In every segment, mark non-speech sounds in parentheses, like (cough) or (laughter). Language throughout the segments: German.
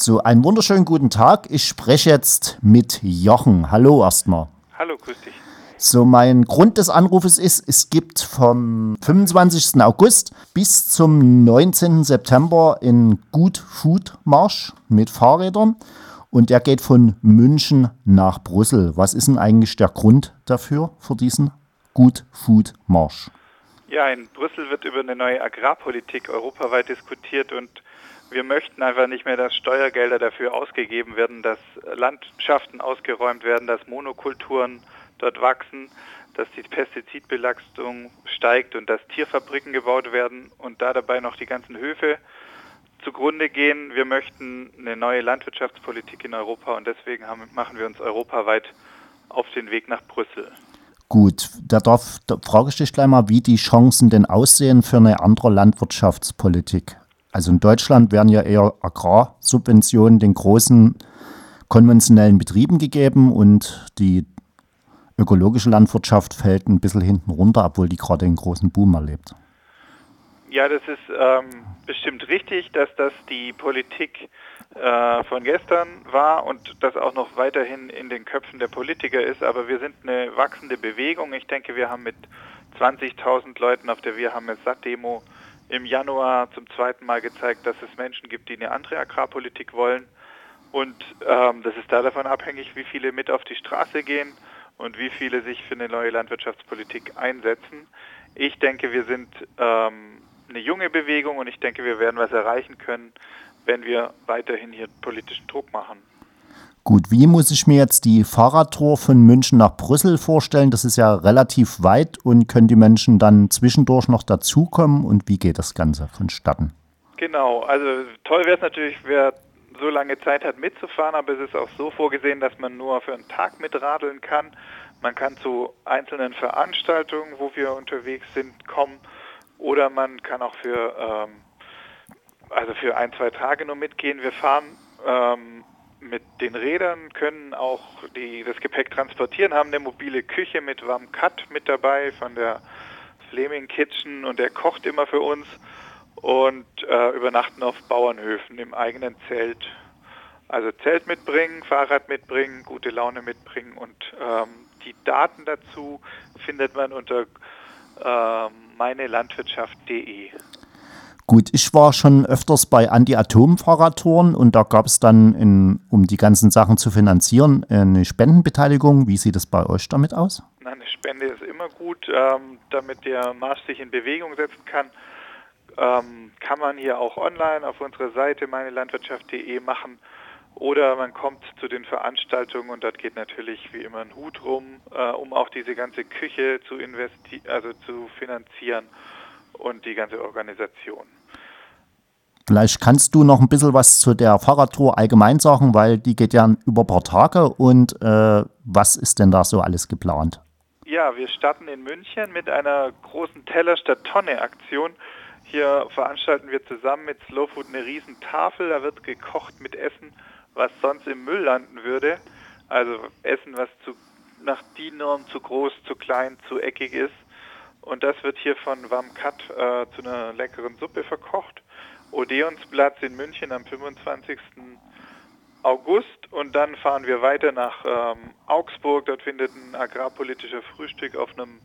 So, einen wunderschönen guten Tag. Ich spreche jetzt mit Jochen. Hallo erstmal. Hallo, grüß dich. So, mein Grund des Anrufes ist, es gibt vom 25. August bis zum 19. September einen Good Food Marsch mit Fahrrädern und der geht von München nach Brüssel. Was ist denn eigentlich der Grund dafür, für diesen Good Food Marsch? Ja, in Brüssel wird über eine neue Agrarpolitik europaweit diskutiert und wir möchten einfach nicht mehr, dass Steuergelder dafür ausgegeben werden, dass Landschaften ausgeräumt werden, dass Monokulturen dort wachsen, dass die Pestizidbelastung steigt und dass Tierfabriken gebaut werden und da dabei noch die ganzen Höfe zugrunde gehen. Wir möchten eine neue Landwirtschaftspolitik in Europa und deswegen haben, machen wir uns europaweit auf den Weg nach Brüssel. Gut, da, darf, da frage ich dich gleich mal, wie die Chancen denn aussehen für eine andere Landwirtschaftspolitik. Also in Deutschland werden ja eher Agrarsubventionen den großen konventionellen Betrieben gegeben und die ökologische Landwirtschaft fällt ein bisschen hinten runter, obwohl die gerade einen großen Boom erlebt. Ja, das ist ähm, bestimmt richtig, dass das die Politik äh, von gestern war und das auch noch weiterhin in den Köpfen der Politiker ist. Aber wir sind eine wachsende Bewegung. Ich denke, wir haben mit 20.000 Leuten auf der Wir haben es satt Demo im Januar zum zweiten Mal gezeigt, dass es Menschen gibt, die eine andere Agrarpolitik wollen. Und ähm, das ist da davon abhängig, wie viele mit auf die Straße gehen und wie viele sich für eine neue Landwirtschaftspolitik einsetzen. Ich denke, wir sind ähm, eine junge Bewegung und ich denke, wir werden was erreichen können, wenn wir weiterhin hier politischen Druck machen. Gut, wie muss ich mir jetzt die Fahrradtour von München nach Brüssel vorstellen? Das ist ja relativ weit und können die Menschen dann zwischendurch noch dazukommen und wie geht das Ganze vonstatten? Genau, also toll wäre es natürlich, wer so lange Zeit hat mitzufahren, aber es ist auch so vorgesehen, dass man nur für einen Tag mitradeln kann. Man kann zu einzelnen Veranstaltungen, wo wir unterwegs sind, kommen oder man kann auch für, ähm, also für ein, zwei Tage nur mitgehen. Wir fahren ähm, mit den Rädern, können auch die, das Gepäck transportieren, haben eine mobile Küche mit Warm Cut mit dabei von der Fleming Kitchen und der kocht immer für uns und äh, übernachten auf Bauernhöfen im eigenen Zelt. Also Zelt mitbringen, Fahrrad mitbringen, gute Laune mitbringen und ähm, die Daten dazu findet man unter äh, meinelandwirtschaft.de. Gut, ich war schon öfters bei Anti-Atom-Fahrradtouren und da gab es dann, in, um die ganzen Sachen zu finanzieren, eine Spendenbeteiligung. Wie sieht es bei euch damit aus? Eine Spende ist immer gut, ähm, damit der Marsch sich in Bewegung setzen kann ähm, kann man hier auch online auf unserer Seite meinelandwirtschaft.de machen oder man kommt zu den Veranstaltungen und dort geht natürlich wie immer ein Hut rum, äh, um auch diese ganze Küche zu investi also zu finanzieren und die ganze Organisation. Vielleicht kannst du noch ein bisschen was zu der Fahrradtour allgemein sagen, weil die geht ja über ein paar Tage und äh, was ist denn da so alles geplant? Ja, wir starten in München mit einer großen Teller statt Tonne Aktion. Hier veranstalten wir zusammen mit Slow Food eine riesen Tafel. Da wird gekocht mit Essen, was sonst im Müll landen würde. Also Essen, was zu, nach DIN-Norm zu groß, zu klein, zu eckig ist. Und das wird hier von Wamkat äh, zu einer leckeren Suppe verkocht. Odeonsplatz in München am 25. August und dann fahren wir weiter nach ähm, Augsburg. Dort findet ein agrarpolitischer Frühstück auf einem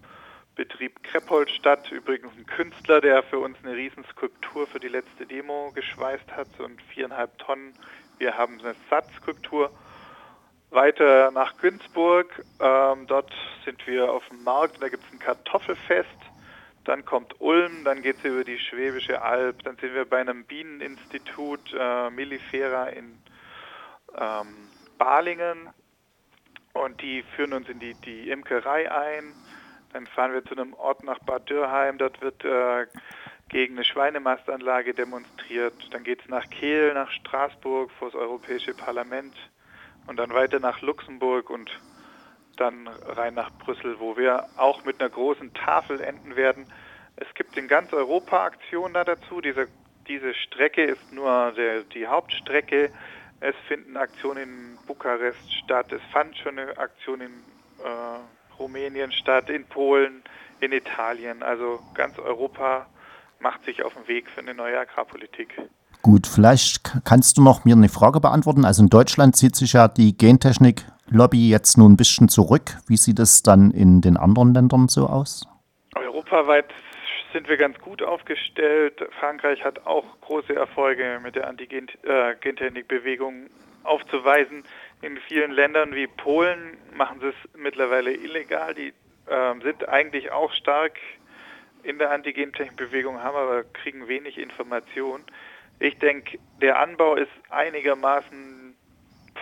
Betrieb Kreppold statt. Übrigens ein Künstler, der für uns eine Riesenskulptur für die letzte Demo geschweißt hat, ein viereinhalb Tonnen. Wir haben eine Satzskulptur. Weiter nach Günzburg. Ähm, dort sind wir auf dem Markt. Da gibt es ein Kartoffelfest. Dann kommt Ulm, dann geht es über die Schwäbische Alb. Dann sind wir bei einem Bieneninstitut äh, Millifera in ähm, Balingen. Und die führen uns in die, die Imkerei ein. Dann fahren wir zu einem Ort nach Bad Dürrheim. Dort wird äh, gegen eine Schweinemastanlage demonstriert. Dann geht es nach Kehl, nach Straßburg vor das Europäische Parlament und dann weiter nach Luxemburg und dann rein nach Brüssel, wo wir auch mit einer großen Tafel enden werden. Es gibt in ganz Europa Aktionen da dazu. Diese, diese Strecke ist nur der, die Hauptstrecke. Es finden Aktionen in Bukarest statt. Es fand schon eine Aktion in äh, Rumänien statt, in Polen, in Italien. Also ganz Europa macht sich auf den Weg für eine neue Agrarpolitik. Gut, vielleicht kannst du noch mir eine Frage beantworten. Also in Deutschland zieht sich ja die Gentechnik-Lobby jetzt nur ein bisschen zurück. Wie sieht es dann in den anderen Ländern so aus? Europaweit sind wir ganz gut aufgestellt. Frankreich hat auch große Erfolge mit der Anti-Gentechnik-Bewegung aufzuweisen. In vielen Ländern wie Polen machen sie es mittlerweile illegal. Die äh, sind eigentlich auch stark in der Anti-Gentechnik-Bewegung, haben aber kriegen wenig Informationen. Ich denke, der Anbau ist einigermaßen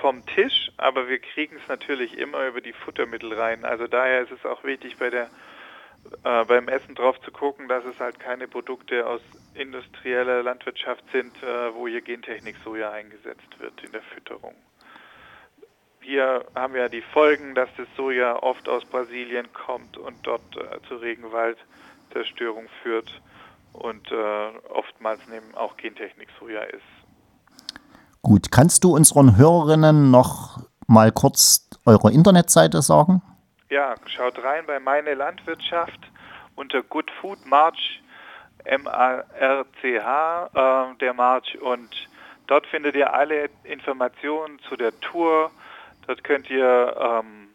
vom Tisch, aber wir kriegen es natürlich immer über die Futtermittel rein. Also daher ist es auch wichtig bei der äh, beim Essen drauf zu gucken, dass es halt keine Produkte aus industrieller Landwirtschaft sind, äh, wo hier Gentechnik Soja eingesetzt wird in der Fütterung. Hier haben wir die Folgen, dass das Soja oft aus Brasilien kommt und dort äh, zu Regenwaldzerstörung führt und äh, oftmals neben auch Gentechnik Soja ist. Gut, kannst du unseren Hörerinnen noch mal kurz eure Internetseite sagen? Ja, schaut rein bei Meine Landwirtschaft unter Good Food March, M-A-R-C-H, äh, der March. Und dort findet ihr alle Informationen zu der Tour. Dort könnt ihr ähm,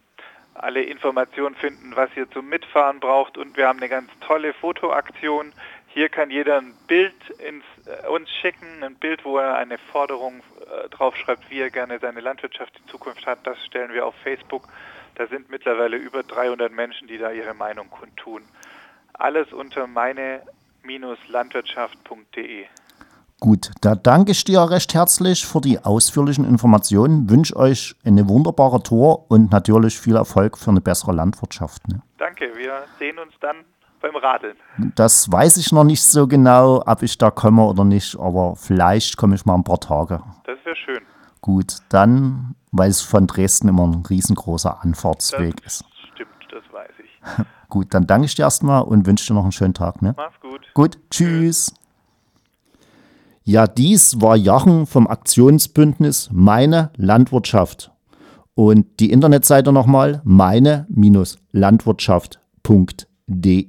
alle Informationen finden, was ihr zum Mitfahren braucht. Und wir haben eine ganz tolle Fotoaktion. Hier kann jeder ein Bild ins, äh, uns schicken, ein Bild, wo er eine Forderung äh, draufschreibt, wie er gerne seine Landwirtschaft in Zukunft hat. Das stellen wir auf Facebook. Da sind mittlerweile über 300 Menschen, die da ihre Meinung kundtun. Alles unter meine-landwirtschaft.de. Gut, da danke ich dir recht herzlich für die ausführlichen Informationen. Wünsche euch eine wunderbare Tour und natürlich viel Erfolg für eine bessere Landwirtschaft. Ne? Danke, wir sehen uns dann beim Radeln. Das weiß ich noch nicht so genau, ob ich da komme oder nicht, aber vielleicht komme ich mal ein paar Tage. Das wäre schön. Gut, dann weil es von Dresden immer ein riesengroßer Anfahrtsweg das ist. Stimmt, das weiß ich. (laughs) Gut, dann danke ich dir erstmal und wünsche dir noch einen schönen Tag. Ne? Mach's gut. Gut, tschüss. Ja, dies war Jachen vom Aktionsbündnis Meine Landwirtschaft. Und die Internetseite nochmal meine-landwirtschaft.de. de